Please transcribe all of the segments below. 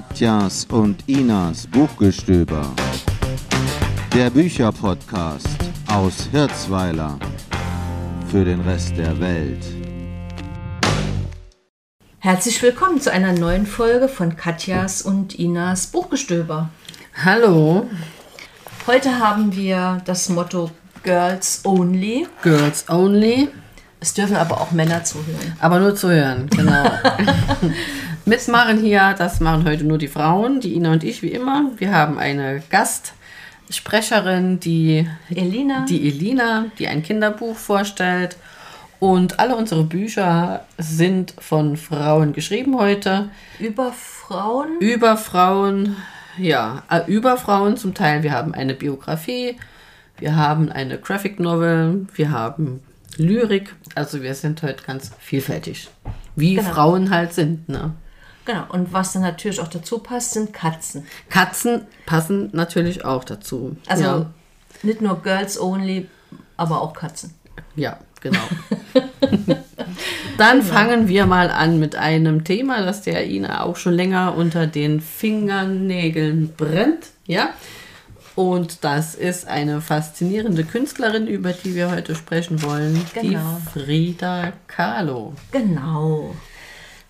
Katjas und Inas Buchgestöber. Der Bücherpodcast aus Hirzweiler für den Rest der Welt. Herzlich willkommen zu einer neuen Folge von Katjas und Inas Buchgestöber. Hallo, Heute haben wir das Motto Girls Only. Girls Only, Es dürfen aber auch Männer zuhören. aber nur zu hören, genau. Mitmachen hier, das machen heute nur die Frauen, die Ina und ich wie immer. Wir haben eine Gastsprecherin, die, Elina, die Elina, die ein Kinderbuch vorstellt. Und alle unsere Bücher sind von Frauen geschrieben heute. über Frauen. Über Frauen, ja, äh, über Frauen zum Teil. Wir haben eine Biografie, wir haben eine Graphic Novel, wir haben Lyrik. Also wir sind heute ganz vielfältig. Wie Genau. Frauen halt sind, ne? Genau. Und was dann natürlich auch dazu passt, sind Katzen. Katzen passen natürlich auch dazu. Also ja, nicht nur Girls Only, aber auch Katzen. ja genau. Dann fangen wir mal an mit einem Thema, das der Ina auch schon länger unter den Fingernägeln brennt. Ja. Und das ist eine faszinierende Künstlerin, über die wir heute sprechen wollen, Genau. die Frida Kahlo. Genau.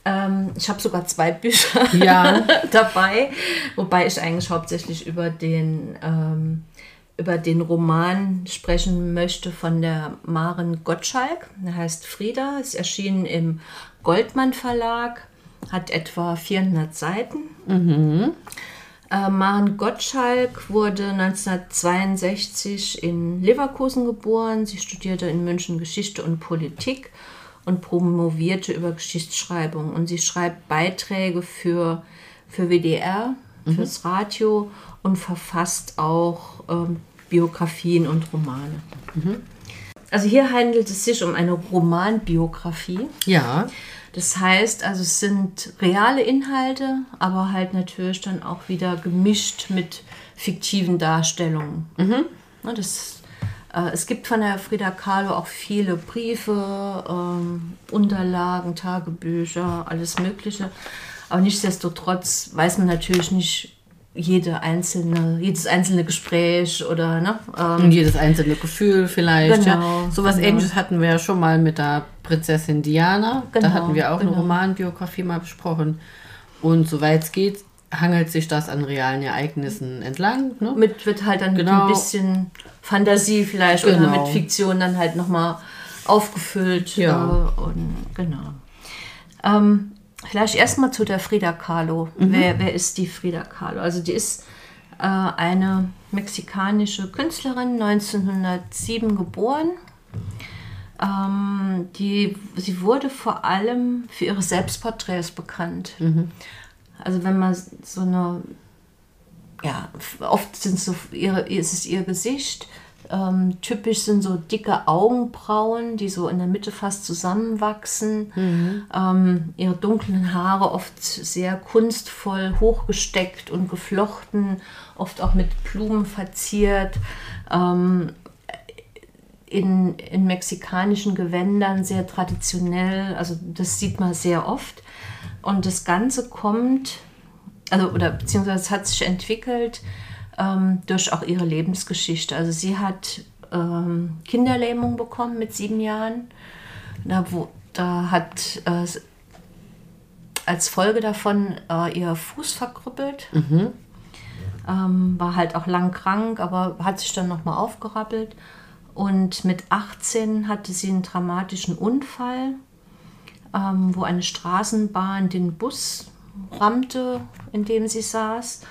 Ähm, ich habe sogar zwei Bücher Ja. dabei, wobei ich eigentlich hauptsächlich über den, ähm, über den Roman sprechen möchte von der Maren Gottschalk. Der heißt Frieda, ist erschienen im Goldmann Verlag, hat etwa 400 Seiten. Äh, Maren Gottschalk wurde 1962 in Leverkusen geboren. Sie studierte in München Geschichte und Politik und promovierte über Geschichtsschreibung. Und sie schreibt Beiträge für, für WDR, fürs Radio und verfasst auch ähm, Biografien und Romane. Also hier handelt es sich um eine Romanbiografie. Ja, Das heißt, also es sind reale Inhalte, aber halt natürlich dann auch wieder gemischt mit fiktiven Darstellungen. Ne, Das, es gibt von der Frida Kahlo auch viele Briefe, ähm, Unterlagen, Tagebücher, alles Mögliche. Aber nichtsdestotrotz weiß man natürlich nicht jede einzelne, jedes einzelne Gespräch oder ne, ähm, und jedes einzelne Gefühl vielleicht. Genau, ja. Sowas genau. ähnliches hatten wir ja schon mal mit der Prinzessin Diana. da Genau, hatten wir auch eine genau. Romanbiografie mal besprochen. Und soweit es geht, hangelt sich das an realen Ereignissen entlang. Ne? mit wird halt dann mit Genau. ein bisschen Fantasie vielleicht oder Genau. mit Fiktion dann halt nochmal aufgefüllt. Ja. Äh, und genau. Ähm, vielleicht erstmal zu der Frida Kahlo. Mhm. Wer, wer ist die Frida Kahlo? Also die ist äh, eine mexikanische Künstlerin, 1907 geboren. Ähm, die, sie wurde vor allem für ihre Selbstporträts bekannt. Also wenn man so eine ja, oft sind so ihre, ist es ihr Gesicht. Ähm, typisch sind so dicke Augenbrauen, die so in der Mitte fast zusammenwachsen. Ähm, ihre dunklen Haare oft sehr kunstvoll hochgesteckt und geflochten, oft auch mit Blumen verziert. Ähm, in, in mexikanischen Gewändern sehr traditionell, also das sieht man sehr oft. Und das Ganze kommt also oder beziehungsweise hat sich entwickelt ähm, durch auch ihre Lebensgeschichte. Also sie hat ähm, Kinderlähmung bekommen mit sieben Jahren. Da, wo, da hat äh, als Folge davon äh, ihr Fuß verkrüppelt. Ähm, war halt auch lang krank, aber hat sich dann nochmal aufgerappelt. Und mit 18 hatte sie einen dramatischen Unfall, ähm, wo eine Straßenbahn den Bus rammte, in dem sie saß.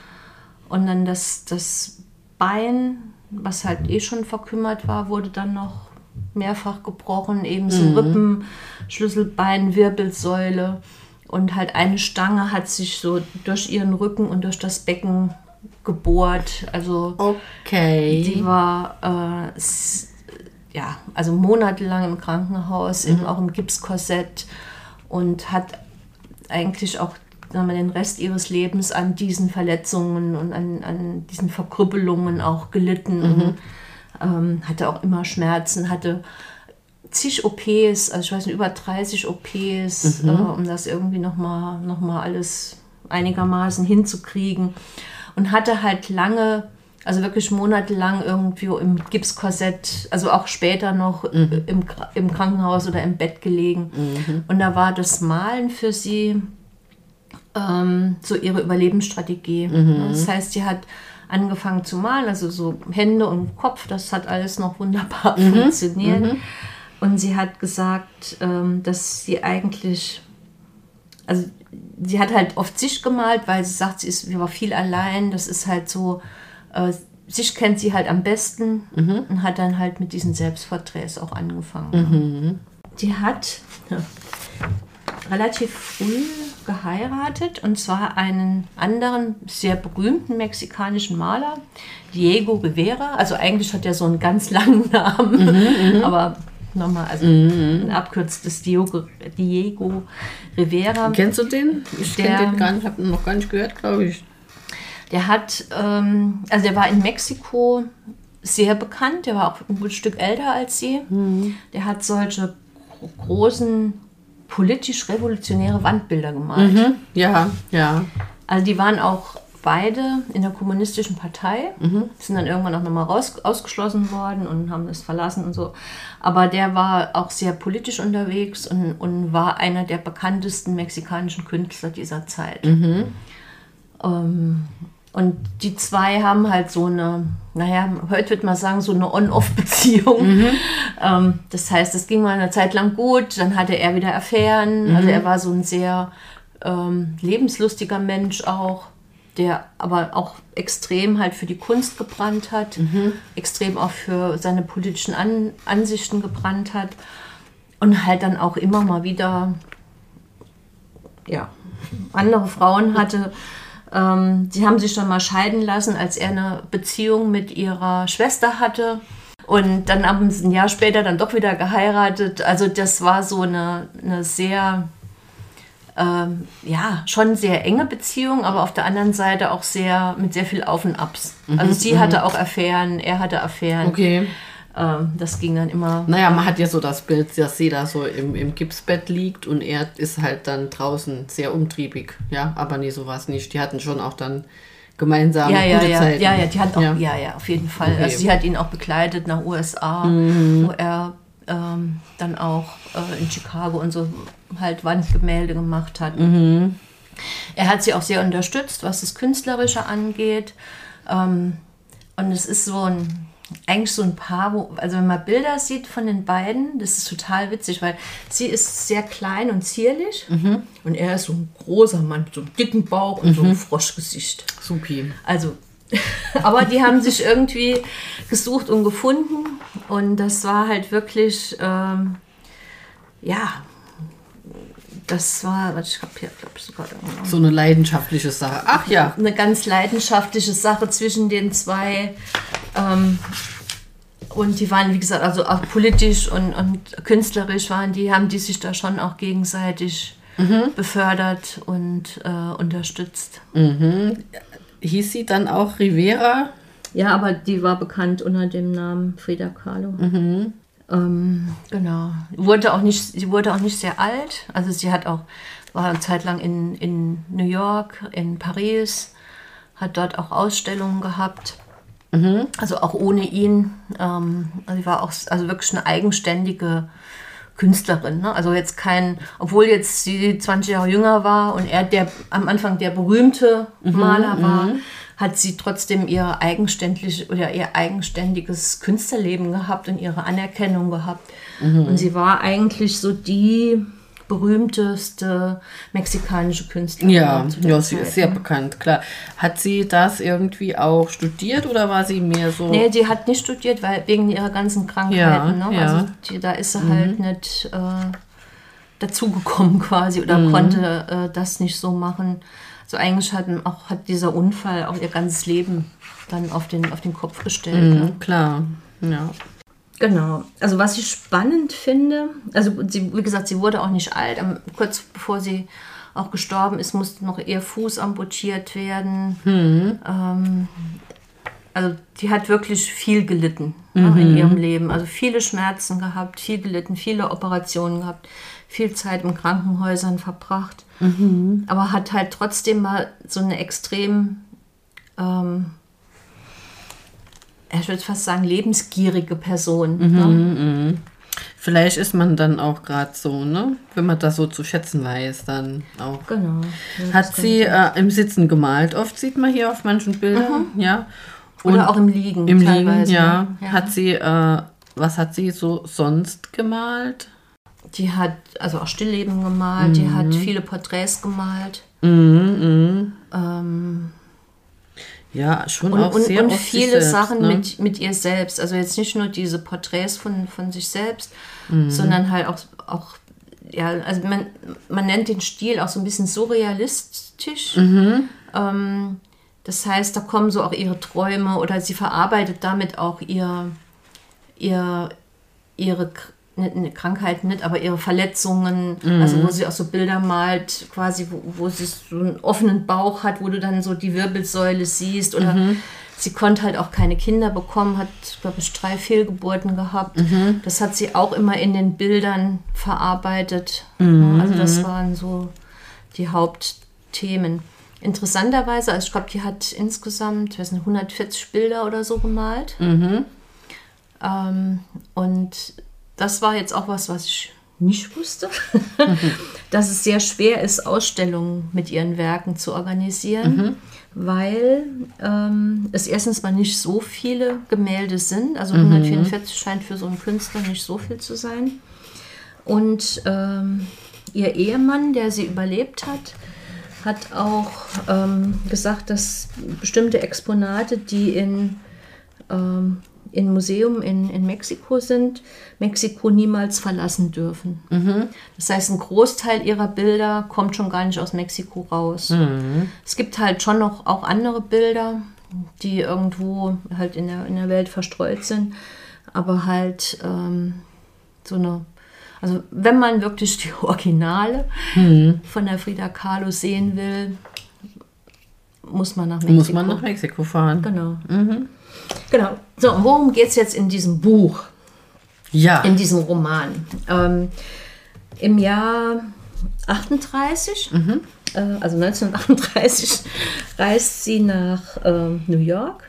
Und dann das, das Bein, was halt eh schon verkümmert war, wurde dann noch mehrfach gebrochen, ebenso Rippen, Schlüsselbein, Wirbelsäule. Und halt eine Stange hat sich so durch ihren Rücken und durch das Becken gebohrt. Also Okay. die war äh, ja, also monatelang im Krankenhaus, eben auch im Gipskorsett und hat eigentlich auch sagen wir, den Rest ihres Lebens an diesen Verletzungen und an, an diesen Verkrüppelungen auch gelitten und ähm, hatte auch immer Schmerzen, hatte zig OPs, also ich weiß nicht, über 30 OPs, äh, um das irgendwie nochmal noch mal alles einigermaßen hinzukriegen. Und hatte halt lange, also wirklich monatelang irgendwie im Gipskorsett, also auch später noch Mhm. im, im Krankenhaus oder im Bett gelegen. Und da war das Malen für sie ähm, so ihre Überlebensstrategie. Das heißt, sie hat angefangen zu malen, also so Hände und Kopf, das hat alles noch wunderbar funktioniert. Und sie hat gesagt, ähm, dass sie eigentlich, also sie hat halt oft sich gemalt, weil sie sagt, sie, ist, sie war viel allein. Das ist halt so, äh, sich kennt sie halt am besten und hat dann halt mit diesen Selbstporträts auch angefangen. Die hat relativ früh geheiratet und zwar einen anderen sehr berühmten mexikanischen Maler, Diego Rivera. Also eigentlich hat er so einen ganz langen Namen, aber nochmal, also ein abkürztes Diego, Diego Rivera. Kennst du den? Ich kenne den gar nicht, habe noch gar nicht gehört, glaube ich. Der hat, ähm, also der war in Mexiko sehr bekannt, der war auch ein gutes Stück älter als sie. Der hat solche gro- großen politisch-revolutionäre Wandbilder gemalt. Ja, ja. Also die waren auch beide in der kommunistischen Partei, sind dann irgendwann auch nochmal raus, ausgeschlossen worden und haben das verlassen und so. Aber der war auch sehr politisch unterwegs und, und war einer der bekanntesten mexikanischen Künstler dieser Zeit. Ähm, und die zwei haben halt so eine, naja, heute würde man sagen, so eine On-Off-Beziehung. Ähm, das heißt, es ging mal eine Zeit lang gut, dann hatte er wieder Affären. Also er war so ein sehr ähm, lebenslustiger Mensch auch, der aber auch extrem halt für die Kunst gebrannt hat, extrem auch für seine politischen An Ansichten gebrannt hat und halt dann auch immer mal wieder ja, andere Frauen hatte. Ähm, sie haben sich schon mal scheiden lassen, als er eine Beziehung mit ihrer Schwester hatte. Und dann haben sie ein Jahr später dann doch wieder geheiratet. Also das war so eine, eine sehr, ähm, ja, schon sehr enge Beziehung, aber auf der anderen Seite auch sehr mit sehr viel Auf und Abs. Also sie hatte auch Affären, er hatte Affären. Okay. Ähm, das ging dann immer. Naja, man hat ja so das Bild, dass sie da so im, im Gipsbett liegt und er ist halt dann draußen sehr umtriebig. Ja, aber nee, so war es nicht. Die hatten schon auch dann gemeinsam ja, ja, gute ja, Zeiten. ja, ja, die hat auch, Ja. ja, ja, auf jeden Fall. Okay. Also sie hat ihn auch begleitet nach USA, Mhm. wo er ähm, dann auch äh, in Chicago und so halt Wandgemälde gemacht hat. Mhm. Er hat sie auch sehr unterstützt, was das Künstlerische angeht. Ähm, und es ist so ein, eigentlich so ein Paar, wo, also wenn man Bilder sieht von den beiden, das ist total witzig, weil sie ist sehr klein und zierlich Mhm. und er ist so ein großer Mann mit so einem dicken Bauch und so Mhm. einem Froschgesicht. Supi. Also, aber die haben sich irgendwie gesucht und gefunden und das war halt wirklich, ähm, ja, das war, warte, ich habe hier, glaube ich, sogar So eine leidenschaftliche Sache. Ach ja. eine ganz leidenschaftliche Sache zwischen den zwei. Ähm, und die waren, wie gesagt, also auch politisch und, und künstlerisch waren die, haben die sich da schon auch gegenseitig befördert und äh, unterstützt. Hieß sie dann auch Rivera? Ja, aber die war bekannt unter dem Namen Frida Kahlo. Ähm, genau. Wurde auch nicht, sie wurde auch nicht sehr alt. Also sie hat auch, war eine Zeit lang in, in New York, in Paris, hat dort auch Ausstellungen gehabt. Also auch ohne ihn. Ähm, also sie war auch also wirklich eine eigenständige Künstlerin. Ne? Also jetzt kein, obwohl jetzt sie 20 Jahre jünger war und er der am Anfang der berühmte Maler war, hat sie trotzdem ihr eigenständig oder ihr eigenständiges Künstlerleben gehabt und ihre Anerkennung gehabt. Und sie war eigentlich so die berühmteste mexikanische Künstlerin. Ja, ja, sie Zeit, ist sehr ne? bekannt, klar. Hat sie das irgendwie auch studiert oder war sie mehr so? Nee, die hat nicht studiert, weil wegen ihrer ganzen Krankheiten. Ja, ne? ja. Also die, da ist sie halt nicht äh, dazugekommen quasi oder konnte äh, das nicht so machen. So eigentlich hat, auch, hat dieser Unfall auch ihr ganzes Leben dann auf den, auf den Kopf gestellt. Ne? Mhm, klar. Ja. Genau. Also was ich spannend finde, also sie, wie gesagt, sie wurde auch nicht alt. Kurz bevor sie auch gestorben ist, musste noch ihr Fuß amputiert werden. Ähm, also die hat wirklich viel gelitten ne, in ihrem Leben. Also viele Schmerzen gehabt, viel gelitten, viele Operationen gehabt, viel Zeit in Krankenhäusern verbracht. mhm. aber hat halt trotzdem mal so eine extrem, ähm, ich würde fast sagen, lebensgierige Person. Mhm, ne? mhm. Vielleicht ist man dann auch gerade so, ne? Wenn man das so zu schätzen weiß, dann auch. Genau. Ja, Hat sie äh, im Sitzen gemalt? Oft sieht man hier auf manchen Bildern, ja. Oder Und auch im Liegen. im Liegen, ja. ne? ja. Hat sie, äh, was hat sie so sonst gemalt? Die hat also auch Stillleben gemalt, die hat viele Porträts gemalt. Mhm, Ähm, Ja, schon und auch und, sehr und viele selbst, Sachen ne? mit, mit ihr selbst. Also jetzt nicht nur diese Porträts von, von sich selbst, Mhm. sondern halt auch, auch ja, also man, man nennt den Stil auch so ein bisschen surrealistisch. Mhm. Ähm, das heißt, da kommen so auch ihre Träume oder sie verarbeitet damit auch ihr, ihr ihre K- ne, ne, Krankheiten nicht, aber ihre Verletzungen, also wo sie auch so Bilder malt, quasi, wo, wo sie so einen offenen Bauch hat, wo du dann so die Wirbelsäule siehst oder sie konnte halt auch keine Kinder bekommen, hat, glaube ich, drei Fehlgeburten gehabt. Das hat sie auch immer in den Bildern verarbeitet. Ja, Also das waren so die Hauptthemen. Interessanterweise, also ich glaube, die hat insgesamt, ich weiß nicht, 140 Bilder oder so gemalt. Ähm, und das war jetzt auch was, was ich nicht wusste, dass es sehr schwer ist, Ausstellungen mit ihren Werken zu organisieren, weil ähm, es erstens mal nicht so viele Gemälde sind. Also 144 scheint für so einen Künstler nicht so viel zu sein. Und ähm, ihr Ehemann, der sie überlebt hat, hat auch ähm, gesagt, dass bestimmte Exponate, die in, ähm, in Museum in, in Mexiko sind, Mexiko niemals verlassen dürfen. Das heißt, ein Großteil ihrer Bilder kommt schon gar nicht aus Mexiko raus. Es gibt halt schon noch auch andere Bilder, die irgendwo halt in der, in der Welt verstreut sind, aber halt ähm, so eine also wenn man wirklich die Originale von der Frida Kahlo sehen will, muss man nach Mexiko. Muss man nach Mexiko fahren. Genau. Genau. So, worum geht es jetzt in diesem Buch, Ja. in diesem Roman? Ähm, Im Jahr 38, äh, also 1938, reist sie nach ähm, New York.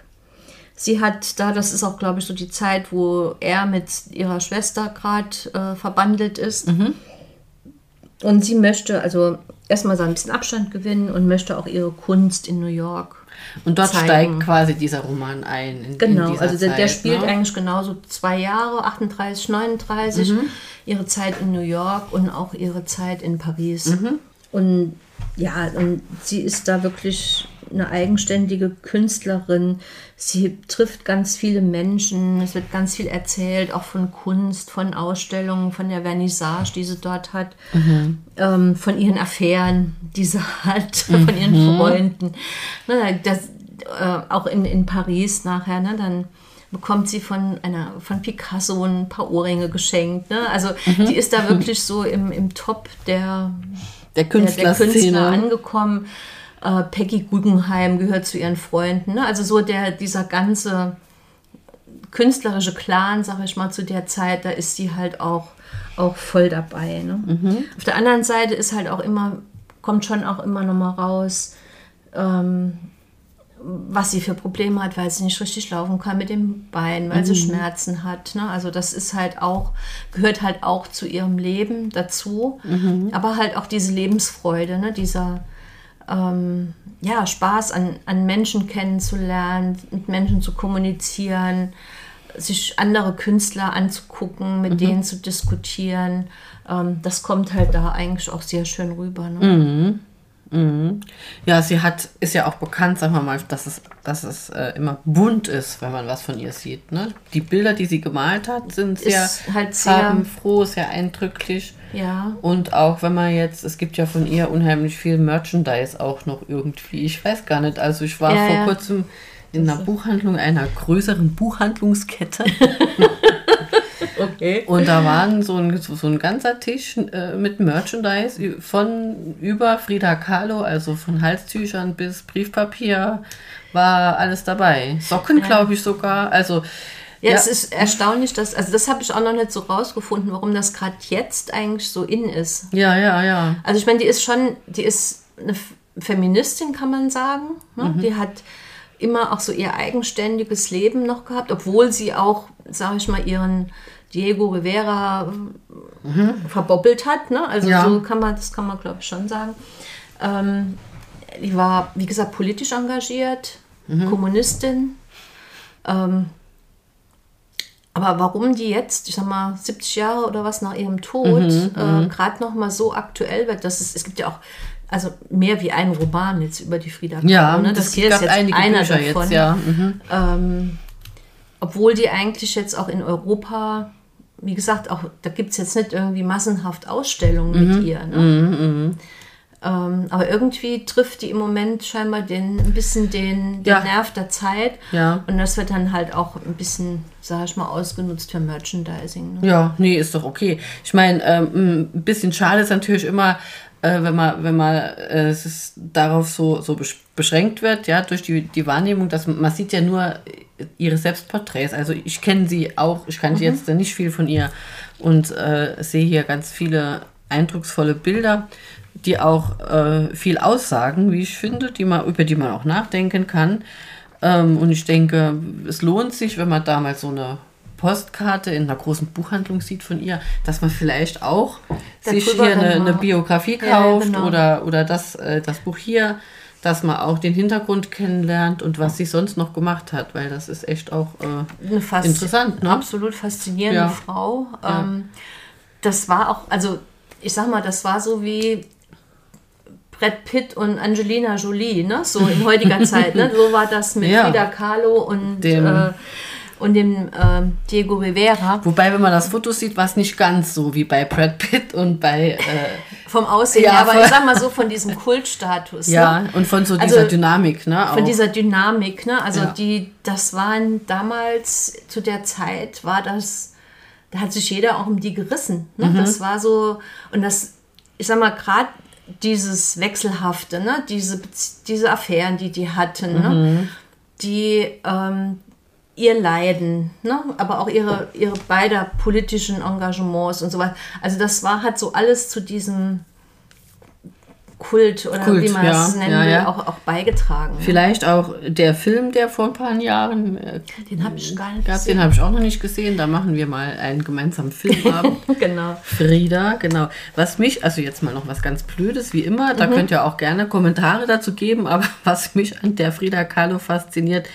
Sie hat da, das ist auch, glaube ich, so die Zeit, wo er mit ihrer Schwester gerade äh, verbandelt ist. Und sie möchte also erstmal so ein bisschen Abstand gewinnen und möchte auch ihre Kunst in New York Und dort zeigen. steigt quasi dieser Roman ein. In, in Genau, dieser also der, der Zeit, spielt ne? eigentlich genauso zwei Jahre, 38, 39, ihre Zeit in New York und auch ihre Zeit in Paris. Und ja, und sie ist da wirklich eine eigenständige Künstlerin. Sie trifft ganz viele Menschen. Es wird ganz viel erzählt, auch von Kunst, von Ausstellungen, von der Vernissage, die sie dort hat, ähm, von ihren Affären, die sie hat, von ihren Freunden. Ne, das, äh, auch in, in Paris nachher, ne, dann bekommt sie von einer von Picasso ein paar Ohrringe geschenkt. Ne? Also die ist da wirklich so im, im Top der, der der, der Künstlerszene. Künstler angekommen. Äh, Peggy Guggenheim gehört zu ihren Freunden. Ne? Also so der, dieser ganze künstlerische Clan, sag ich mal, zu der Zeit, da ist sie halt auch, auch voll dabei. Ne? Auf der anderen Seite ist halt auch immer, kommt schon auch immer noch mal raus, ähm, was sie für Probleme hat, weil sie nicht richtig laufen kann mit dem Bein, weil sie Schmerzen hat. Ne? Also das ist halt auch, gehört halt auch zu ihrem Leben dazu. Aber halt auch diese Lebensfreude, ne? dieser ähm, ja, Spaß an, an Menschen kennenzulernen, mit Menschen zu kommunizieren, sich andere Künstler anzugucken, mit denen zu diskutieren. Ähm, das kommt halt da eigentlich auch sehr schön rüber. Ne? Ja, sie hat, ist ja auch bekannt, sagen wir mal, dass es, dass es äh, immer bunt ist, wenn man was von ihr sieht. Ne? Die Bilder, die sie gemalt hat, sind sehr halt sehr- farbenfroh, sehr eindrücklich. Ja. Und auch wenn man jetzt, es gibt ja von ihr unheimlich viel Merchandise auch noch irgendwie. Ich weiß gar nicht. Also ich war Ja, vor ja. kurzem in einer Buchhandlung, einer größeren Buchhandlungskette. Okay. Und da waren so ein, so ein ganzer Tisch äh, mit Merchandise von über Frida Kahlo, also von Halstüchern bis Briefpapier, war alles dabei. Socken, glaube ich sogar. Also Ja, Ja. es ist erstaunlich, dass, also das habe ich auch noch nicht so rausgefunden, warum das gerade jetzt eigentlich so in ist. Ja, ja, ja. Also ich meine, die ist schon, die ist eine Feministin, kann man sagen. Ne? Die hat immer auch so ihr eigenständiges Leben noch gehabt, obwohl sie auch, sage ich mal, ihren Diego Rivera äh, verboppelt hat. Ne? Also Ja. so kann man, das kann man glaube ich schon sagen. Ähm, die war, wie gesagt, politisch engagiert, Kommunistin. Ähm, aber warum die jetzt, ich sag mal, 70 Jahre oder was nach ihrem Tod, äh, gerade noch mal so aktuell wird, dass es, es gibt ja auch also mehr wie einen Roman jetzt über die Frida Kahlo. Ja, ne? das hier gab einige Bücher jetzt, ja. Mhm. Ähm, obwohl die eigentlich jetzt auch in Europa, wie gesagt, auch da gibt es jetzt nicht irgendwie massenhaft Ausstellungen Mhm. mit ihr. Ne? Ähm, aber irgendwie trifft die im Moment scheinbar den, ein bisschen den, den Ja. Nerv der Zeit. Ja. Und das wird dann halt auch ein bisschen, sag ich mal, ausgenutzt für Merchandising. Ne? Ja, nee, ist doch okay. Ich meine, ähm, ein bisschen schade ist natürlich immer, äh, wenn man, wenn man äh, es ist darauf so, so besch- beschränkt wird, ja, durch die, die Wahrnehmung, dass man, sieht ja nur ihre Selbstporträts. Also ich kenne sie auch, ich kannte jetzt nicht viel von ihr und äh, sehe hier ganz viele eindrucksvolle Bilder, die auch äh, viel aussagen, wie ich finde, die man, über die man auch nachdenken kann. Ähm, und ich denke, es lohnt sich, wenn man da mal so eine Postkarte in einer großen Buchhandlung sieht von ihr, dass man vielleicht auch sich Darüber hier eine, eine Biografie Ja, kauft genau. oder, oder das, äh, das Buch hier, dass man auch den Hintergrund kennenlernt und was sie sonst noch gemacht hat, weil das ist echt auch äh, fast Interessant, ne? absolut faszinierende Ja. Frau. Ähm, das war auch, also ich sag mal, das war so wie Brad Pitt und Angelina Jolie, ne? So in heutiger Zeit, ne? So war das mit Ja. Frida Kahlo und Dem- äh, und dem ähm, Diego Rivera. Wobei, wenn man das Foto sieht, war es nicht ganz so wie bei Brad Pitt und bei, äh, Vom Aussehen Ja, aber ich sag mal so von diesem Kultstatus. ja, Ne? und von so Also, dieser Dynamik, ne? Von auch. dieser Dynamik, ne? Also Ja. die, das waren damals, zu der Zeit war das, da hat sich jeder auch um die gerissen. Ne? Mhm. Das war so, und das, ich sag mal, gerade dieses Wechselhafte, ne? diese, diese Affären, die die hatten, Mhm. ne? die ähm, ihr Leiden, ne? aber auch ihre, ihre beider politischen Engagements und so weiter. Also das war, hat so alles zu diesem Kult oder Kult, wie man ja, es nennen ja, will, ja. Auch, auch beigetragen. Vielleicht auch der Film, der vor ein paar Jahren äh, Den habe ich gar nicht gab, gesehen. den habe ich auch noch nicht gesehen. Da machen wir mal einen gemeinsamen Filmabend. Genau. Frieda, genau. Was mich, also jetzt mal noch was ganz Blödes, wie immer, da könnt ihr auch gerne Kommentare dazu geben, aber was mich an der Frida Kahlo fasziniert,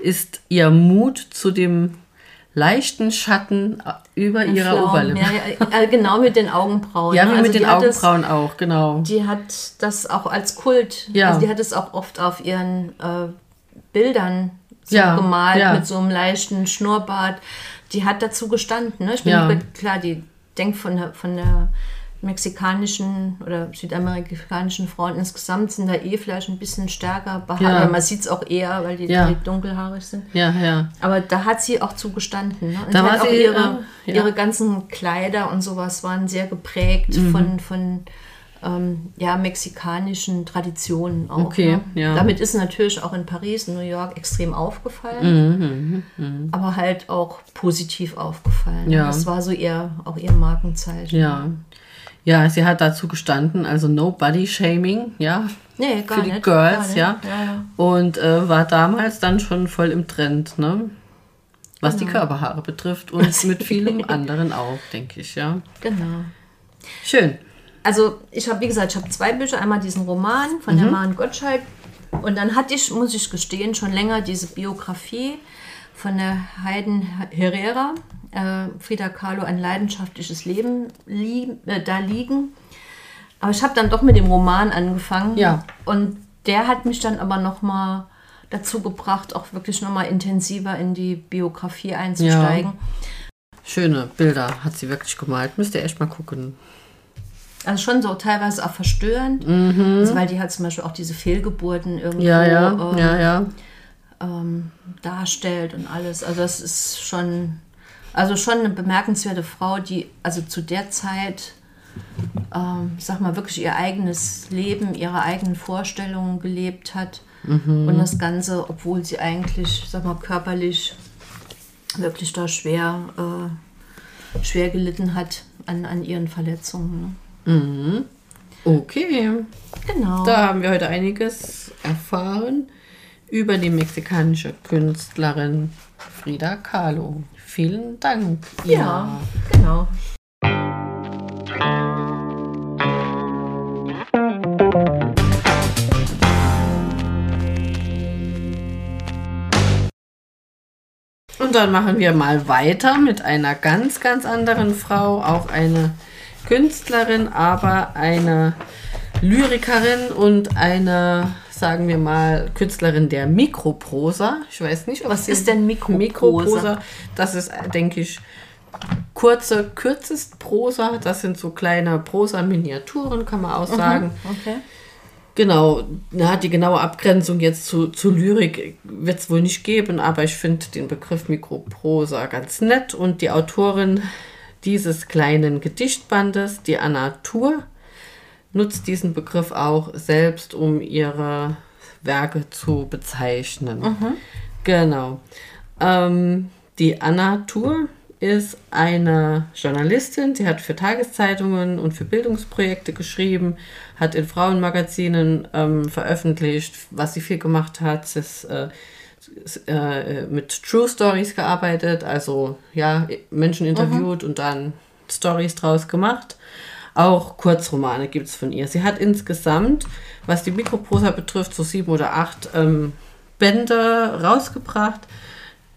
ist ihr Mut zu dem leichten Schatten über ihrer Flaum. Oberlippe. Ja, ja, äh, genau mit den Augenbrauen. Ja, wie Also mit den Augenbrauen auch, genau. die hat das auch als Kult, Ja. also die hat es auch oft auf ihren äh, Bildern so Ja, gemalt mit so einem leichten Schnurrbart. Die hat dazu gestanden. Ne? Ich bin klar, die denkt von der, von der mexikanischen oder südamerikanischen Frauen insgesamt sind da eh vielleicht ein bisschen stärker behaart. Ja. Aber Man sieht es auch eher, weil die, Ja. die dunkelhaarig sind. Ja, ja. Aber da hat sie auch zugestanden. Ne? Und Da war auch sie, ihre, äh, ja. ihre ganzen Kleider und sowas waren sehr geprägt Mhm. von, von ähm, ja, mexikanischen Traditionen auch. Okay, ne? ja. Damit ist natürlich auch in Paris, New York extrem Mhm, aufgefallen, aber halt auch positiv aufgefallen. Ja. Das war so ihr, auch ihr Markenzeichen. Ja. Ja, sie hat dazu gestanden, also no body shaming, ja, Nee, gar für die nicht, Girls, ja. ja, ja. Und äh, war damals dann schon voll im Trend, ne? Was Genau. die Körperhaare betrifft und mit vielem anderen auch, denke ich, ja. Genau. Schön. also ich habe, wie gesagt, ich habe zwei Bücher. Einmal diesen Roman von der Maren Gottschalk. Und dann hatte ich, muss ich gestehen, schon länger diese Biografie von der Heiden Herrera, äh, Frida Kahlo, ein leidenschaftliches Leben lie äh, da liegen. Aber ich habe dann doch mit dem Roman angefangen. Ja. Und der hat mich dann aber noch mal dazu gebracht, auch wirklich noch mal intensiver in die Biografie einzusteigen. Schöne Bilder hat sie wirklich gemalt. Müsst ihr echt mal gucken. Also schon so teilweise auch verstörend, also weil die halt zum Beispiel auch diese Fehlgeburten irgendwo Mhm. Ja, ja, ähm, ja, ja. Ähm, darstellt und alles. Also das ist schon, also schon eine bemerkenswerte Frau, die also zu der Zeit, ähm, sag mal, wirklich ihr eigenes Leben, ihre eigenen Vorstellungen gelebt hat. Mhm. Und das Ganze, obwohl sie eigentlich, ich sag mal, körperlich wirklich da schwer, äh, schwer gelitten hat an, an ihren Verletzungen. Ne? Mhm. Okay. Genau. Da haben wir heute einiges erfahren über die mexikanische Künstlerin Frida Kahlo. Vielen Dank. ja, genau. Und dann machen wir mal weiter mit einer ganz, ganz anderen Frau, auch eine Künstlerin, aber eine Lyrikerin und eine, sagen wir mal, Künstlerin der Mikroprosa. Ich weiß nicht, Was ist denn Mikroprosa? Mikroprosa, das ist, denke ich, kurze, kürzest Prosa. Das sind so kleine Prosa-Miniaturen, kann man auch sagen. Okay. Genau, na, die genaue Abgrenzung jetzt zu, zu Lyrik wird es wohl nicht geben, aber ich finde den Begriff Mikroprosa ganz nett und die Autorin dieses kleinen Gedichtbandes, die Anna Thur, nutzt diesen Begriff auch selbst, um ihre Werke zu bezeichnen. Genau. Ähm, die Anna Thur ist eine Journalistin. Sie hat für Tageszeitungen und für Bildungsprojekte geschrieben, hat in Frauenmagazinen ähm, veröffentlicht, was sie viel gemacht hat. Sie ist äh, äh, mit True Stories gearbeitet, also ja, Menschen interviewt und dann Stories draus gemacht. Auch Kurzromane gibt es von ihr. Sie hat insgesamt, was die Mikroprosa betrifft, so sieben oder acht ähm, Bände rausgebracht,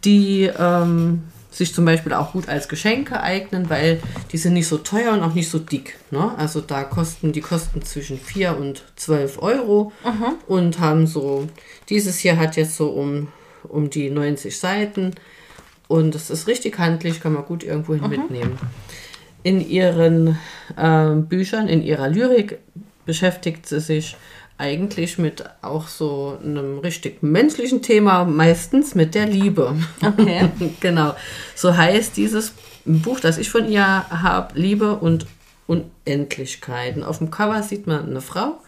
die ähm, sich zum Beispiel auch gut als Geschenke eignen, weil die sind nicht so teuer und auch nicht so dick. Ne? Also da kosten die kosten zwischen 4 und 12 Euro und haben so, dieses hier hat jetzt so um, um die 90 Seiten und es ist richtig handlich, kann man gut irgendwo hin mitnehmen. In ihren ähm, Büchern, in ihrer Lyrik beschäftigt sie sich eigentlich mit auch so einem richtig menschlichen Thema, meistens mit der Liebe. Okay. genau. So heißt dieses Buch, das ich von ihr habe, Liebe und Unendlichkeit. Und auf dem Cover sieht man eine Frau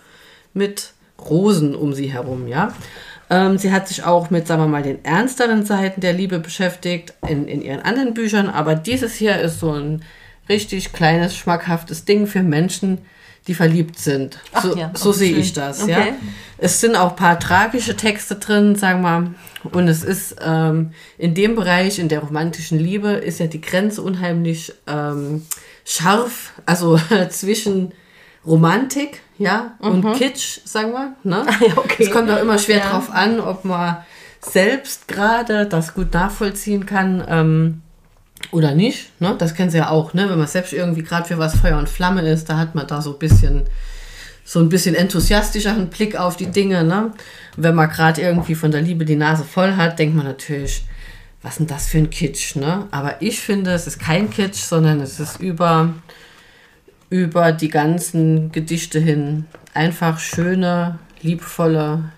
mit Rosen um sie herum, ja. Ähm, sie hat sich auch mit, sagen wir mal, den ernsteren Seiten der Liebe beschäftigt in, in ihren anderen Büchern, aber dieses hier ist so ein richtig kleines, schmackhaftes Ding für Menschen, die verliebt sind. Ach so ja, so sehe ich das, ja. Okay. Es sind auch ein paar tragische Texte drin, sagen wir. Und es ist ähm, in dem Bereich, in der romantischen Liebe, ist ja die Grenze unheimlich ähm, scharf, also zwischen Romantik, ja, und Kitsch, sagen wir. Ne? Mhm. ja, okay. Es kommt auch immer schwer Ja. drauf an, ob man selbst gerade das gut nachvollziehen kann ähm, oder nicht. Ne? Das kennen Sie ja auch, ne? wenn man selbst irgendwie gerade für was Feuer und Flamme ist, da hat man da so ein bisschen so ein bisschen enthusiastischeren Blick auf die Dinge. Ne? Wenn man gerade irgendwie von der Liebe die Nase voll hat, denkt man natürlich, was ist denn das für ein Kitsch? Ne? Aber ich finde, es ist kein Kitsch, sondern es ist über, über die ganzen Gedichte hin einfach schöne, liebvolle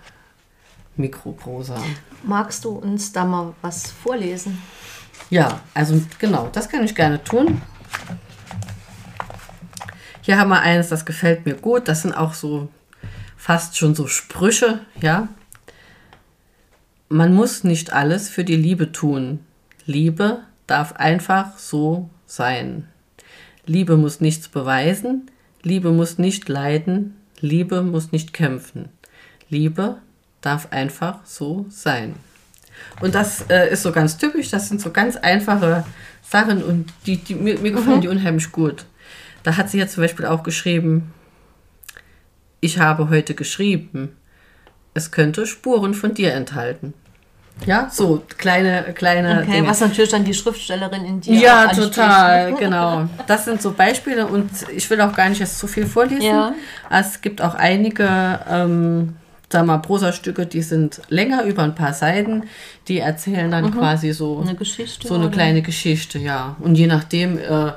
Mikroprosa. Magst du uns da mal was vorlesen? Ja, also genau, das kann ich gerne tun. Hier haben wir eins, das gefällt mir gut. Das sind auch so fast schon so Sprüche, ja. Man muss nicht alles für die Liebe tun. Liebe darf einfach so sein. Liebe muss nichts beweisen. Liebe muss nicht leiden. Liebe muss nicht kämpfen. Liebe darf einfach so sein. Und das äh, ist so ganz typisch, das sind so ganz einfache Sachen und die, die, mir, mir gefallen die unheimlich gut. Da hat sie jetzt zum Beispiel auch geschrieben, ich habe heute geschrieben, es könnte Spuren von dir enthalten. Ja, so kleine, kleine Okay, Dinge. was natürlich dann die Schriftstellerin in dir Ja, total, ne? genau. Das sind so Beispiele und ich will auch gar nicht jetzt zu viel vorlesen. Ja. Es gibt auch einige, ähm, sag mal, Prosastücke, die sind länger über ein paar Seiten. Die erzählen dann quasi so Eine Geschichte, So eine oder? kleine Geschichte, ja. Und je nachdem, äh,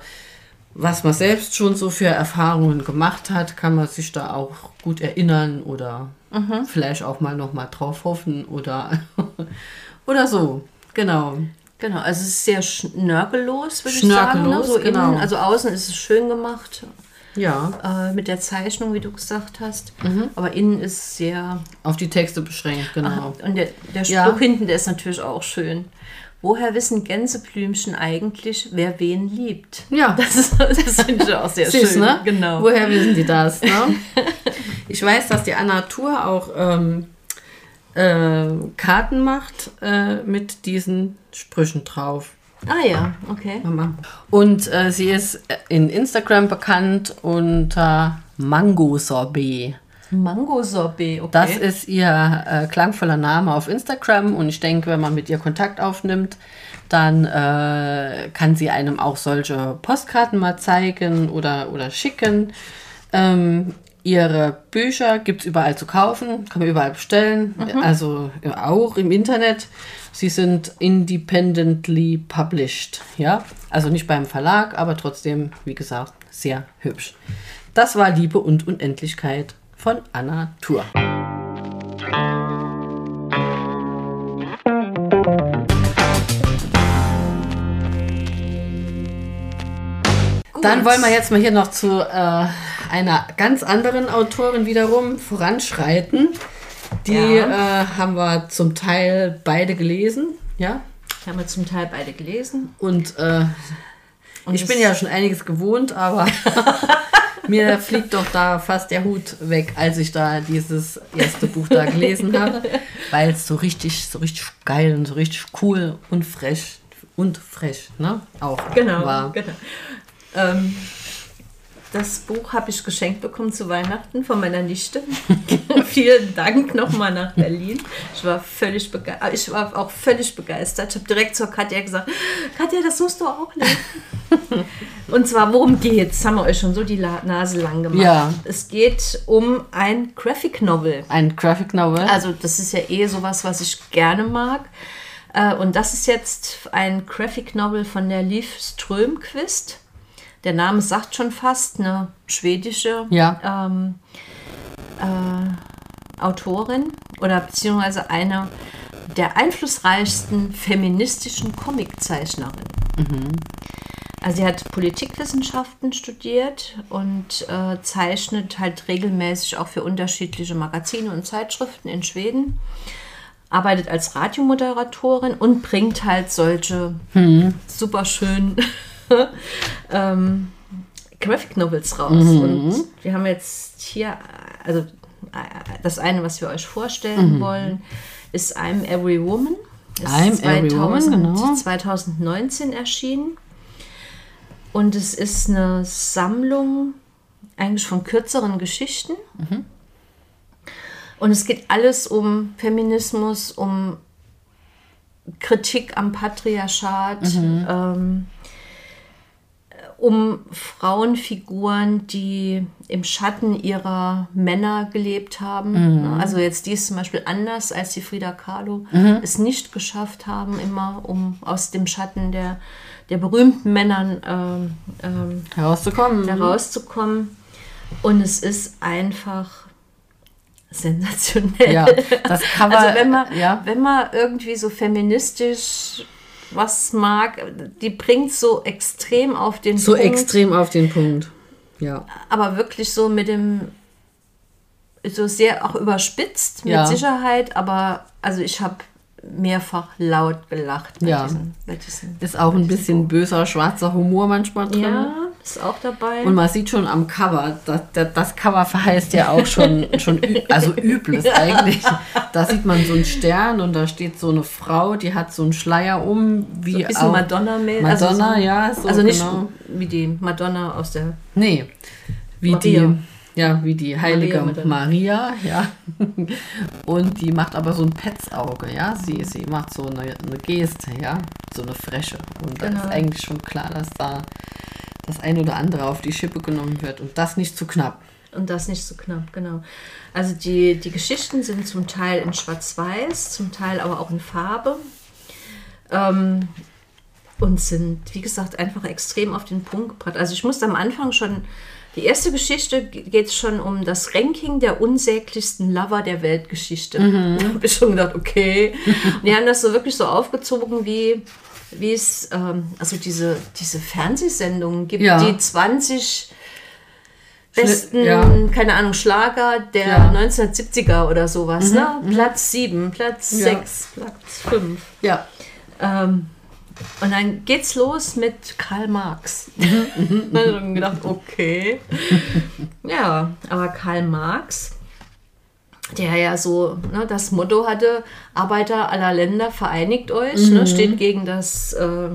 was man selbst schon so für Erfahrungen gemacht hat, kann man sich da auch gut erinnern oder Mhm. vielleicht auch mal noch mal drauf hoffen oder oder so. Genau. Genau, also es ist sehr schnörkellos, würde ich sagen. Ne? So genau. innen, also außen ist es schön gemacht, Ja. Äh, mit der Zeichnung, wie du gesagt hast. Aber innen ist sehr. Auf die Texte beschränkt, genau. Und der, der Spruch Ja. hinten, der ist natürlich auch schön. Woher wissen Gänseblümchen eigentlich, wer wen liebt? Ja. Das, ist, das finde ich auch sehr Süß, schön. ne? Genau. Woher wissen die das? Ne? ich weiß, dass die Anna Tour auch ähm, äh, Karten macht äh, mit diesen Sprüchen drauf. Ah ja, okay. Mama. Und äh, sie ist in Instagram bekannt unter Mango Sorbet. Mango-Sorbet, okay. Das ist ihr äh, klangvoller Name auf Instagram und ich denke, wenn man mit ihr Kontakt aufnimmt, dann äh, kann sie einem auch solche Postkarten mal zeigen oder, oder schicken. Ähm, ihre Bücher gibt es überall zu kaufen, kann man überall bestellen, also äh, auch im Internet. Sie sind independently published, ja, also nicht beim Verlag, aber trotzdem, wie gesagt, sehr hübsch. Das war Liebe und Unendlichkeit von Anna Tour. Dann wollen wir jetzt mal hier noch zu äh, einer ganz anderen Autorin wiederum voranschreiten. Die Ja. äh, haben wir zum Teil beide gelesen, ja. haben wir zum Teil beide gelesen. Und, äh, Und ich bin ja schon einiges gewohnt, aber mir fliegt doch da fast der Hut weg, als ich da dieses erste Buch da gelesen habe, weil es so richtig, so richtig geil und so richtig cool und frech und frech, ne? Auch Genau, war. genau. Ähm, das Buch habe ich geschenkt bekommen zu Weihnachten von meiner Nichte. Vielen Dank nochmal nach Berlin. Ich war völlig begeistert. Ich war auch völlig begeistert. Ich habe direkt zur Katja gesagt, Katja, das musst du auch lesen. Und zwar, worum geht's? Haben wir euch schon so die La Nase lang gemacht. Ja. Es geht um ein Graphic Novel. Ein Graphic Novel. Also das ist ja eh sowas, was ich gerne mag. Äh, Und das ist jetzt ein Graphic Novel von der Liv Strömquist. Der Name sagt schon fast, eine schwedische Ja. ähm, äh, Autorin oder beziehungsweise eine der einflussreichsten feministischen Comiczeichnerin. Also sie hat Politikwissenschaften studiert und äh, zeichnet halt regelmäßig auch für unterschiedliche Magazine und Zeitschriften in Schweden. Arbeitet als Radiomoderatorin und bringt halt solche super schönen ähm, Graphic Novels raus. Und wir haben jetzt hier, also äh, das eine, was wir euch vorstellen wollen, ist I'm Every Woman. Ist I'm Every Woman, genau. 2019 erschienen. Und es ist eine Sammlung eigentlich von kürzeren Geschichten. Und es geht alles um Feminismus, um Kritik am Patriarchat, ähm, um Frauenfiguren, die im Schatten ihrer Männer gelebt haben. Also jetzt die ist zum Beispiel anders, als die Frida Kahlo es nicht geschafft haben, immer um aus dem Schatten der, der berühmten Männern ähm, ähm, Herauszukommen. da rauszukommen. Und es ist einfach sensationell. Ja, das Cover. Also wenn man, ja. wenn man irgendwie so feministisch was mag, die bringt so extrem auf den so Punkt, extrem auf den Punkt. Ja. aber wirklich so mit dem so sehr auch überspitzt mit Ja. Sicherheit, aber also ich habe mehrfach laut gelacht bei Ja. diesen, bei diesen Ist auch ein bisschen böser, schwarzer Humor manchmal drin. ja, ist auch dabei. Und man sieht schon am Cover, das, das, Cover verheißt ja auch schon, schon also Übles eigentlich. Da sieht man so einen Stern und da steht so eine Frau, die hat so einen Schleier um, wie ein bisschen auch Madonna-mäßig. Madonna, also so, ja, so also nicht genau. wie die Madonna aus der Nee, wie Maria. die, ja, wie die heilige Maria Maria, Madonna. ja. Und die macht aber so ein Petzauge, ja. Sie, sie macht so eine, eine Geste, ja, so eine Fresche. Und da Genau. ist eigentlich schon klar, dass da das ein oder andere auf die Schippe genommen wird und das nicht zu knapp. Und das nicht so knapp, genau. Also die, die Geschichten sind zum Teil in Schwarz-Weiß, zum Teil aber auch in Farbe. Ähm, und sind, wie gesagt, einfach extrem auf den Punkt gebracht. Also ich musste am Anfang schon, die erste Geschichte geht es schon um das Ranking der unsäglichsten Lover der Weltgeschichte. Da habe ich schon gedacht, okay. Und die haben das so wirklich so aufgezogen, wie, wie es, ähm, also diese, diese Fernsehsendungen gibt, Ja. die 20 besten, ja. keine Ahnung, Schlager der Ja. 1970er oder sowas, ne? Platz 7, Platz Ja. 6, Platz 5. Ja. Ähm, und dann geht's los mit Karl Marx. dann hab ich mir gedacht, okay. ja, aber Karl Marx, der ja so ne, das Motto hatte, Arbeiter aller Länder vereinigt euch, ne, steht gegen das äh,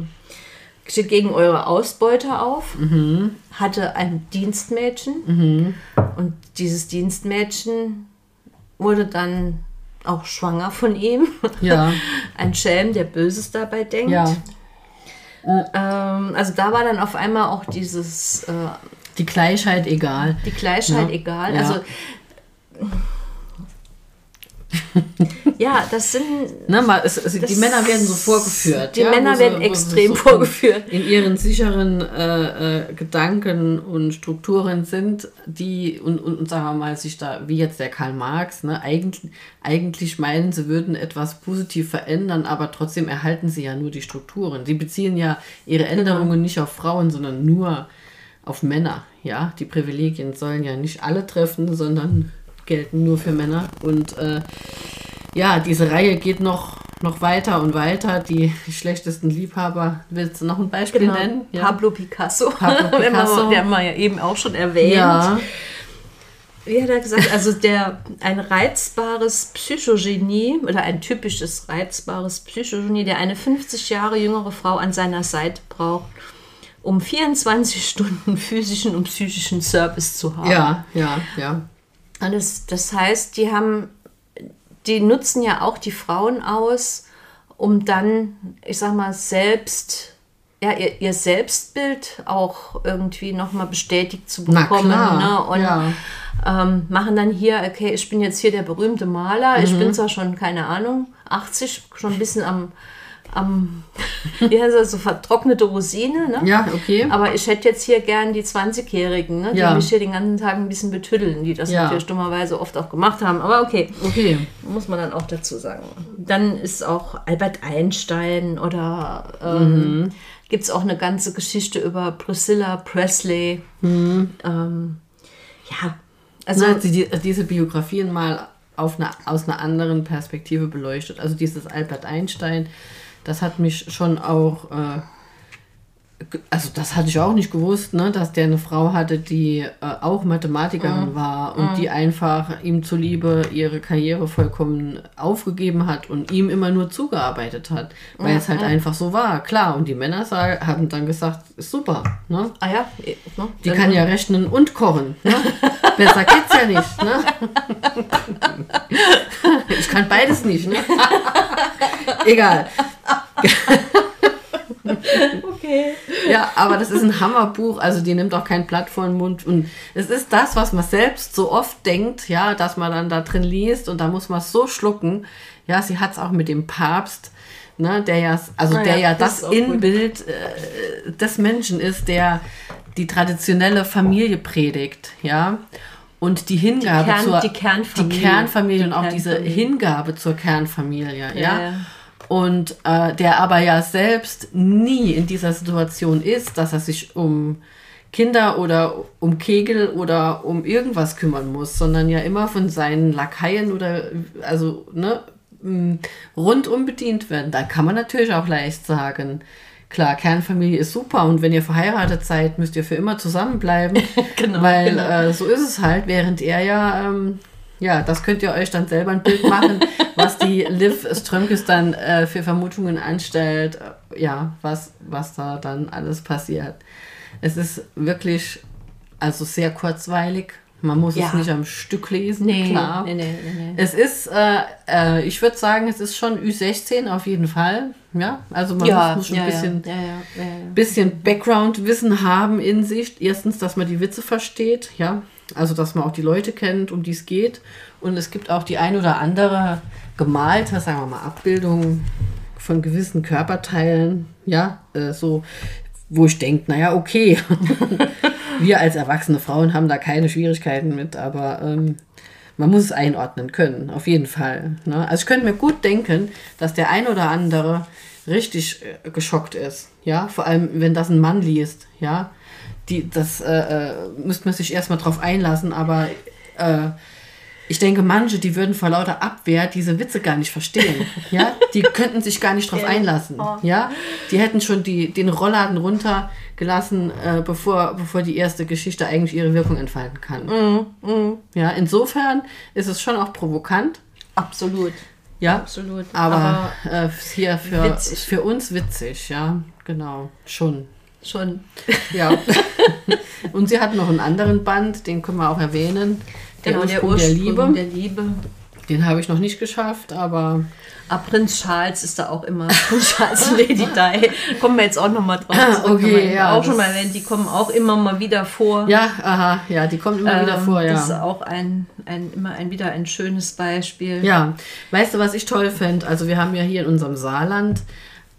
steht gegen eure Ausbeuter auf, hatte ein Dienstmädchen und dieses Dienstmädchen wurde dann auch schwanger von ihm. Ja. Ein Schelm, der Böses dabei denkt. Ja. Ähm, also da war dann auf einmal auch dieses, äh, Die Gleichheit egal. die Gleichheit Ja. egal. Also ja, das sind Ne, mal, es, es, die Das- Männer werden so vorgeführt. die ja, Männer werden sie extrem so vorgeführt. In ihren sicheren äh, äh, Gedanken und Strukturen sind, die, und, und, und sagen wir mal, sich da, wie jetzt der Karl Marx, ne, eigentlich, eigentlich meinen, sie würden etwas positiv verändern, aber trotzdem erhalten sie ja nur die Strukturen. Sie beziehen ja ihre Genau. Änderungen nicht auf Frauen, sondern nur auf Männer. Ja, die Privilegien sollen ja nicht alle treffen, sondern gelten nur für Männer. Und äh, ja, diese Reihe geht noch, noch weiter und weiter. Die schlechtesten Liebhaber, willst du noch ein Beispiel genau, nennen? Pablo Picasso, Pablo Picasso. der haben wir ja eben auch schon erwähnt. Ja, Wie hat er gesagt? Also der ein reizbares Psychogenie oder ein typisches reizbares Psychogenie, der eine 50 Jahre jüngere Frau an seiner Seite braucht, um 24 Stunden physischen und psychischen Service zu haben. ja, ja, ja. Und das, das heißt, die haben, die nutzen ja auch die Frauen aus, um dann, ich sag mal, selbst, ja, ihr, ihr Selbstbild auch irgendwie nochmal bestätigt zu Na bekommen. klar, ne? Und ja. ähm, machen dann hier, okay, ich bin jetzt hier der berühmte Maler, ich Mhm. bin zwar schon, keine Ahnung, 80, schon ein bisschen am, am wie heißt das, so vertrocknete Rosine, ne? Ja, okay. Aber ich hätte jetzt hier gern die 20-Jährigen, ne, die Ja. mich hier den ganzen Tag ein bisschen betüddeln, die das Ja. natürlich dummerweise oft auch gemacht haben. Aber okay, Okay. muss man dann auch dazu sagen. Dann ist auch Albert Einstein oder ähm, Mhm. gibt es auch eine ganze Geschichte über Priscilla Presley. Mhm. Ähm, ja, also hat sie die, diese Biografien mal auf eine, aus einer anderen Perspektive beleuchtet. Also dieses Albert Einstein, das hat mich schon auch, äh, also das hatte ich auch nicht gewusst, ne, dass der eine Frau hatte, die äh, auch Mathematikerin war und die einfach ihm zuliebe ihre Karriere vollkommen aufgegeben hat und ihm immer nur zugearbeitet hat, weil es halt einfach so war. Klar, und die Männer sa- haben dann gesagt, ist super, ne? ah ja, eh, ne? Die kann ja rechnen und kochen. Ne? Besser geht's ja nicht. Ne? Ich kann beides nicht. Ne? Egal. Okay. Ja, aber das ist ein Hammerbuch. Also die nimmt auch kein Blatt vor den Mund. Und es ist das, was man selbst so oft denkt, ja, dass man dann da drin liest und da muss man es so schlucken. Ja, sie hat es auch mit dem Papst. Ne, der ja, also Ah der ja, das das. Inbild äh, des Menschen ist, der die traditionelle Familie predigt, ja. Und die Hingabe Kern- zur die Kernfamilie. die Kernfamilie Die und auch diese Kernfamilie. Hingabe zur Kernfamilie. Ja, ja. Und äh, der aber ja selbst nie in dieser Situation ist, dass er sich um Kinder oder um Kegel oder um irgendwas kümmern muss, sondern ja immer von seinen Lakaien oder also ne, rundum bedient werden. Da kann man natürlich auch leicht sagen, klar, Kernfamilie ist super und wenn ihr verheiratet seid, müsst ihr für immer zusammenbleiben, Genau, weil genau. Äh, so ist es halt, während er ja ähm, ja, das könnt ihr euch dann selber ein Bild machen, was die Liv Strömkes dann äh, für Vermutungen anstellt. Äh, Ja, was, was da dann alles passiert. Es ist wirklich, also sehr kurzweilig. Man muss Ja. es nicht am Stück lesen, Nee, klar. nee, nee. Es ist, äh, äh, ich würde sagen, es ist schon Ü16 auf jeden Fall. Ja, also man Ja, muss, muss schon ja, ein bisschen, bisschen Background-Wissen haben in sich. Erstens, dass man die Witze versteht, ja. Also, dass man auch die Leute kennt, um die es geht. Und es gibt auch die ein oder andere gemalte, sagen wir mal, Abbildung von gewissen Körperteilen, ja, äh, so, wo ich denke, naja, okay. Wir als erwachsene Frauen haben da keine Schwierigkeiten mit, aber ähm, man muss es einordnen können, auf jeden Fall. Ne? Also ich könnte mir gut denken, dass der ein oder andere richtig äh, geschockt ist, ja, vor allem wenn das ein Mann liest, ja, die, das äh, äh, müsste man sich erstmal drauf einlassen, aber äh, ich denke, manche, die würden vor lauter Abwehr diese Witze gar nicht verstehen. Ja, die könnten sich gar nicht drauf einlassen. Oh. Ja, die hätten schon die, den Rollladen runtergelassen, äh, bevor, bevor die erste Geschichte eigentlich ihre Wirkung entfalten kann. Mhm, Ja, insofern ist es schon auch provokant. Absolut. Ja, Absolut. aber, äh, hier für, witzig. für uns witzig, ja, genau, schon. Schon. Ja. Und sie hat noch einen anderen Band, den können wir auch erwähnen. Genau, der Ursprung der Ursprung Liebe. der Liebe. Den habe ich noch nicht geschafft, aber Ah, Prinz Charles ist da auch immer. Prinz Charles Lady Di. Kommen wir jetzt auch nochmal drauf Ah, okay, ja, Auch schon mal erwähnt, die kommen auch immer mal wieder vor. ja, aha, ja, die kommt immer wieder Ähm, vor, ja. Das ist auch ein, ein, immer ein, wieder ein schönes Beispiel. Ja, weißt du, was ich toll finde? Also wir haben ja hier in unserem Saarland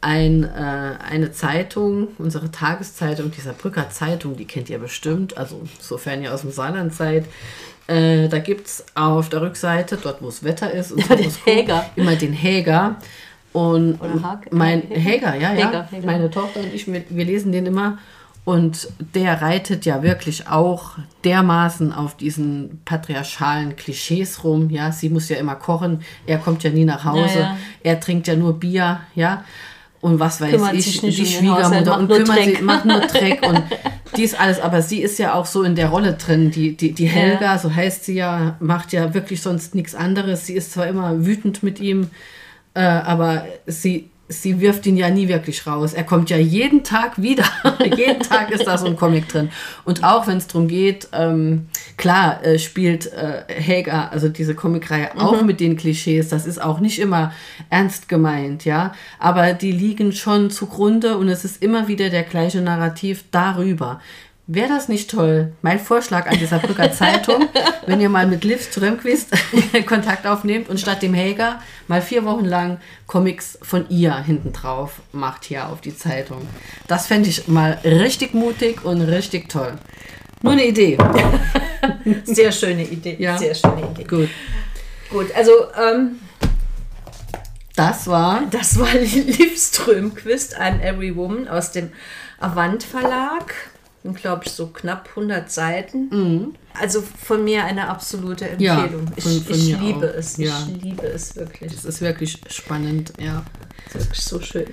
ein, äh, eine Zeitung, unsere Tageszeitung, dieser Brücker Zeitung, die kennt ihr bestimmt, also sofern ihr aus dem Saarland seid. Äh, da gibt es auf der Rückseite, dort wo es Wetter ist, und den Horoskop, Häger. immer den Häger. Und Oder Hag- mein Häger? Häger, ja, ja. Häger, Häger. Meine Tochter und ich, wir, wir lesen den immer. Und der reitet ja wirklich auch dermaßen auf diesen patriarchalen Klischees rum. Ja, sie muss ja immer kochen, er kommt ja nie nach Hause, Ja, ja. er trinkt ja nur Bier, ja. Und was weiß Kümmert ich, die um Schwiegermutter macht und kümmert Dreck. sich, macht nur Dreck und dies alles. Aber sie ist ja auch so in der Rolle drin. Die, die, die Helga, so heißt sie ja, macht ja wirklich sonst nichts anderes. Sie ist zwar immer wütend mit ihm, äh, aber sie, sie wirft ihn ja nie wirklich raus. Er kommt ja jeden Tag wieder. jeden Tag ist da so ein Comic drin. Und auch wenn es darum geht, ähm, klar äh, spielt äh, Helga, also diese Comicreihe, auch mit den Klischees. Das ist auch nicht immer ernst gemeint, ja. Aber die liegen schon zugrunde und es ist immer wieder der gleiche Narrativ darüber. Wäre das nicht toll? Mein Vorschlag an dieser Brücker Zeitung, wenn ihr mal mit Liv Strömquist Kontakt aufnehmt und statt dem Helga mal vier Wochen lang Comics von ihr hinten drauf macht hier auf die Zeitung. Das fände ich mal richtig mutig und richtig toll. Nur eine Idee. Sehr schöne Idee. Ja. Sehr schöne Idee. Gut. Gut, also ähm, Das war das war Liv Strömquist, I'm Every Woman aus dem Avant Verlag. Glaube ich, so knapp 100 Seiten. Also von mir eine absolute Mhm. Ja, Empfehlung. von- ich von ich liebe auch. es. Ja. Ich liebe es wirklich. es ist wirklich spannend, ja. Es ist wirklich so schön.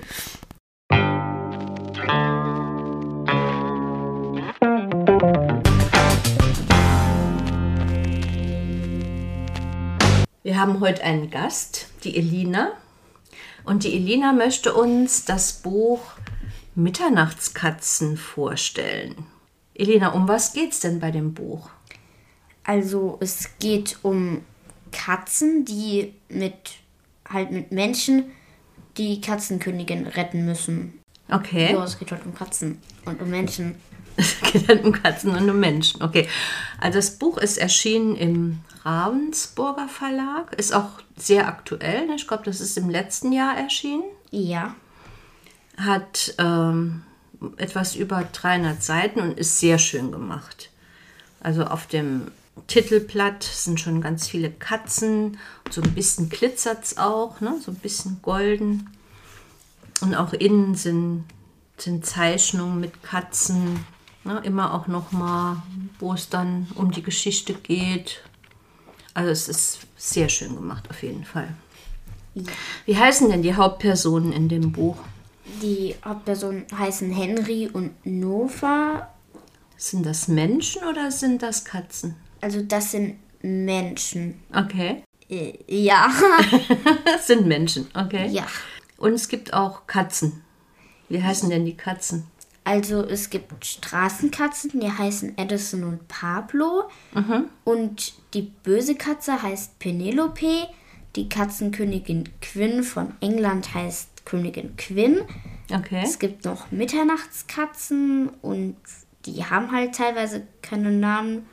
Wir haben heute einen Gast, die Elina. Und die Elina möchte uns das Buch Mitternachtskatzen vorstellen. Elina, um was geht's denn bei dem Buch? Also es geht um Katzen, die mit halt mit Menschen die Katzenkönigin retten müssen. Okay. Ja, es geht halt um Katzen und um Menschen. Es geht dann um Katzen und um Menschen. Okay. Also das Buch ist erschienen im Ravensburger Verlag, ist auch sehr aktuell. ne? Ich glaube, das ist im letzten Jahr erschienen. Ja. Hat ähm, etwas über 300 Seiten und ist sehr schön gemacht. Also auf dem Titelblatt sind schon ganz viele Katzen. So ein bisschen glitzert es auch, ne? so ein bisschen golden. Und auch innen sind, sind Zeichnungen mit Katzen. Ne? Immer auch nochmal, wo es dann um die Geschichte geht. Also es ist sehr schön gemacht auf jeden Fall. Wie heißen denn die Hauptpersonen in dem Buch? Die Hauptpersonen heißen Henry und Nova. Sind das Menschen oder sind das Katzen? Also das sind Menschen. Okay. Äh, ja. Das sind Menschen, okay. ja. Und es gibt auch Katzen. Wie heißen denn die Katzen? Also es gibt Straßenkatzen, die heißen Edison und Pablo. Und die böse Katze heißt Penelope. Die Katzenkönigin Quinn von England heißt Königin Quinn. Okay. Es gibt noch Mitternachtskatzen und die haben halt teilweise keine Namen.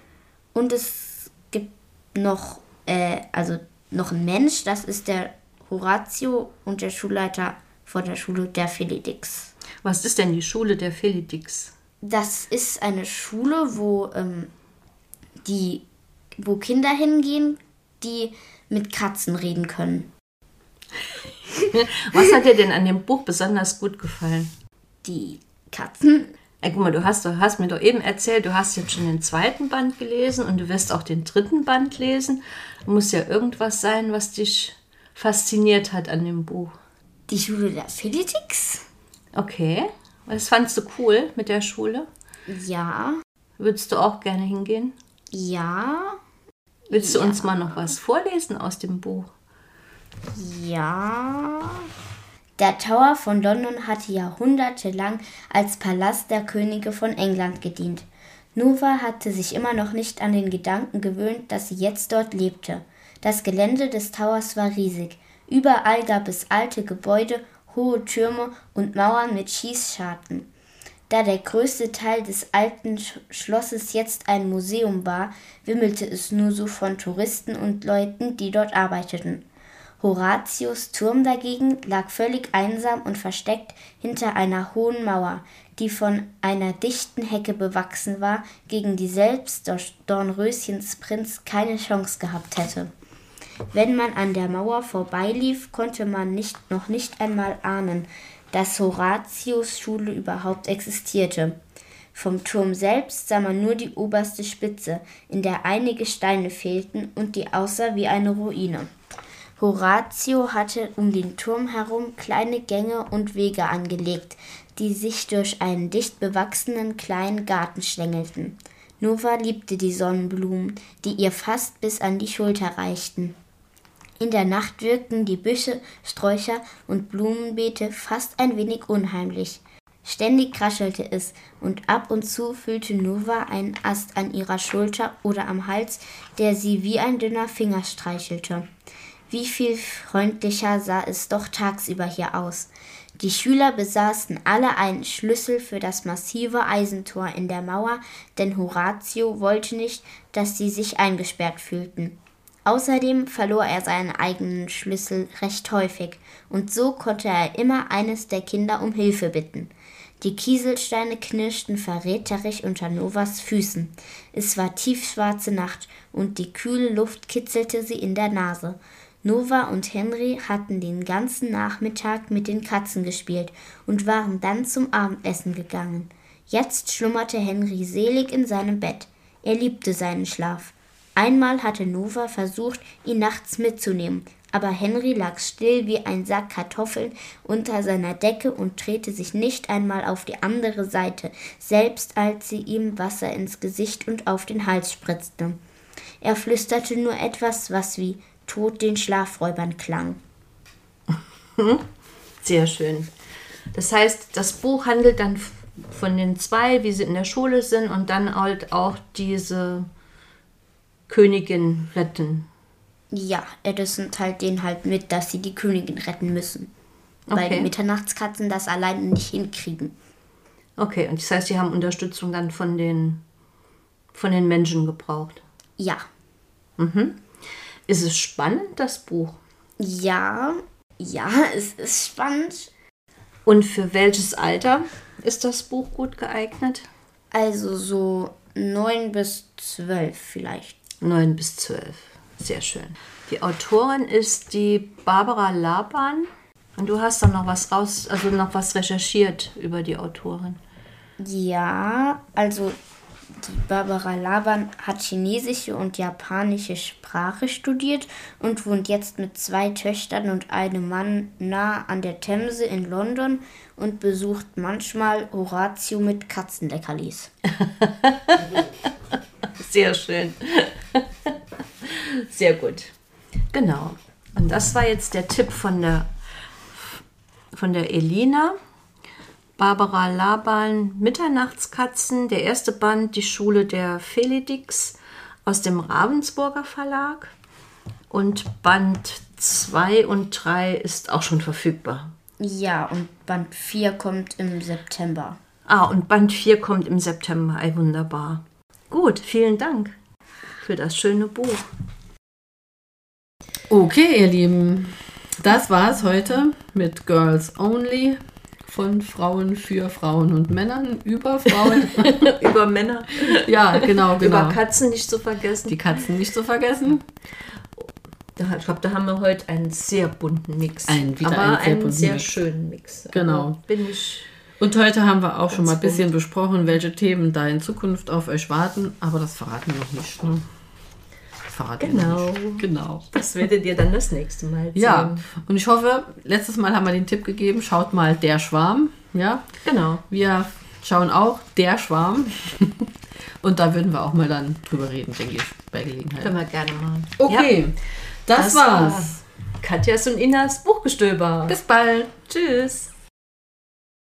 Und es gibt noch, äh, also noch ein Mensch, das ist der Horatio und der Schulleiter von der Schule der Felidix. Was ist denn die Schule der Felidix? Das ist eine Schule, wo ähm, die, wo Kinder hingehen, die mit Katzen reden können. Was hat dir denn an dem Buch besonders gut gefallen? Die Katzen, Ja, guck mal, du hast, du hast mir doch eben erzählt, du hast jetzt schon den zweiten Band gelesen und du wirst auch den dritten Band lesen. Muss ja irgendwas sein, was dich fasziniert hat an dem Buch. Die Schule der Felix? Okay. Was fandst du cool mit der Schule? Ja. Würdest du auch gerne hingehen? Ja. Willst du uns mal noch was vorlesen aus dem Buch? Ja. Der Tower von London hatte jahrhundertelang als Palast der Könige von England gedient. Nova hatte sich immer noch nicht an den Gedanken gewöhnt, dass sie jetzt dort lebte. Das Gelände des Towers war riesig. Überall gab es alte Gebäude, hohe Türme und Mauern mit Schießscharten. Da der größte Teil des alten Schlosses jetzt ein Museum war, wimmelte es nur so von Touristen und Leuten, die dort arbeiteten. Horatius Turm dagegen lag völlig einsam und versteckt hinter einer hohen Mauer, die von einer dichten Hecke bewachsen war, gegen die selbst Dornröschens Prinz keine Chance gehabt hätte. Wenn man an der Mauer vorbeilief, konnte man nicht, noch nicht einmal ahnen, dass Horatius Schule überhaupt existierte. Vom Turm selbst sah man nur die oberste Spitze, in der einige Steine fehlten und die aussah wie eine Ruine. Horatio hatte um den Turm herum kleine Gänge und Wege angelegt, die sich durch einen dicht bewachsenen kleinen Garten schlängelten. Nova liebte die Sonnenblumen, die ihr fast bis an die Schulter reichten. In der Nacht wirkten die Büsche, Sträucher und Blumenbeete fast ein wenig unheimlich. Ständig kraschelte es, und ab und zu fühlte Nova einen Ast an ihrer Schulter oder am Hals, der sie wie ein dünner Finger streichelte. Wie viel freundlicher sah es doch tagsüber hier aus. Die Schüler besaßen alle einen Schlüssel für das massive Eisentor in der Mauer, denn Horatio wollte nicht, dass sie sich eingesperrt fühlten. Außerdem verlor er seinen eigenen Schlüssel recht häufig, und so konnte er immer eines der Kinder um Hilfe bitten. Die Kieselsteine knirschten verräterisch unter Novas Füßen. Es war tiefschwarze Nacht, und die kühle Luft kitzelte sie in der Nase. Nova und Henry hatten den ganzen Nachmittag mit den Katzen gespielt und waren dann zum Abendessen gegangen. Jetzt schlummerte Henry selig in seinem Bett. Er liebte seinen Schlaf. Einmal hatte Nova versucht, ihn nachts mitzunehmen, aber Henry lag still wie ein Sack Kartoffeln unter seiner Decke und drehte sich nicht einmal auf die andere Seite, selbst als sie ihm Wasser ins Gesicht und auf den Hals spritzte. Er flüsterte nur etwas, was wie Tod den Schlafräubern klang. Sehr schön. Das heißt, das Buch handelt dann von den zwei, wie sie in der Schule sind und dann halt auch diese Königin retten. Ja, Edison teilt denen halt mit, dass sie die Königin retten müssen. Okay. Weil die Mitternachtskatzen das alleine nicht hinkriegen. Okay, und das heißt, sie haben Unterstützung dann von den, von den Menschen gebraucht. Ja. Mhm. Ist es spannend, das Buch? Ja, ja, es ist spannend. Und für welches Alter ist das Buch gut geeignet? Also so neun bis zwölf vielleicht. Neun bis zwölf, sehr schön. Die Autorin ist die Barbara Laban. Und du hast dann noch was raus, also noch was recherchiert über die Autorin. Ja, also die Barbara Laban hat chinesische und japanische Sprache studiert und wohnt jetzt mit zwei Töchtern und einem Mann nah an der Themse in London und besucht manchmal Horatio mit Katzenleckerlis. Sehr schön. Sehr gut. Genau. Und das war jetzt der Tipp von der, von der Elina. Barbara Laban Mitternachtskatzen, der erste Band Die Schule der Felidix aus dem Ravensburger Verlag. Und Band 2 und 3 ist auch schon verfügbar. Ja, und Band 4 kommt im September. Ah, und Band 4 kommt im September. Ey, wunderbar. Gut, vielen Dank für das schöne Buch. Okay, ihr Lieben, das war's heute mit Girls Only von Frauen für Frauen und Männern über Frauen. über Männer. Ja, genau, genau. Über Katzen nicht zu vergessen. Die Katzen nicht zu vergessen. ich glaube, da haben wir heute einen sehr bunten Mix. Ein, wieder Aber einen sehr, einen sehr schönen Mix. Genau. Also bin ich Und heute haben wir auch schon mal ein bisschen besprochen, welche Themen da in Zukunft auf euch warten, aber das verraten wir noch nicht. Ne? Wir Genau. Genau. Das werdet ihr dann das nächste Mal sehen. Ja, und ich hoffe, letztes Mal haben wir den Tipp gegeben, schaut mal der Schwarm. Ja, Genau. wir schauen auch der Schwarm. Und da würden wir auch mal dann drüber reden, denke ich, bei Gelegenheit. Können wir gerne machen. Okay, das, das war's. war Katjas und Inas Buchgestöber. Bis bald. Tschüss.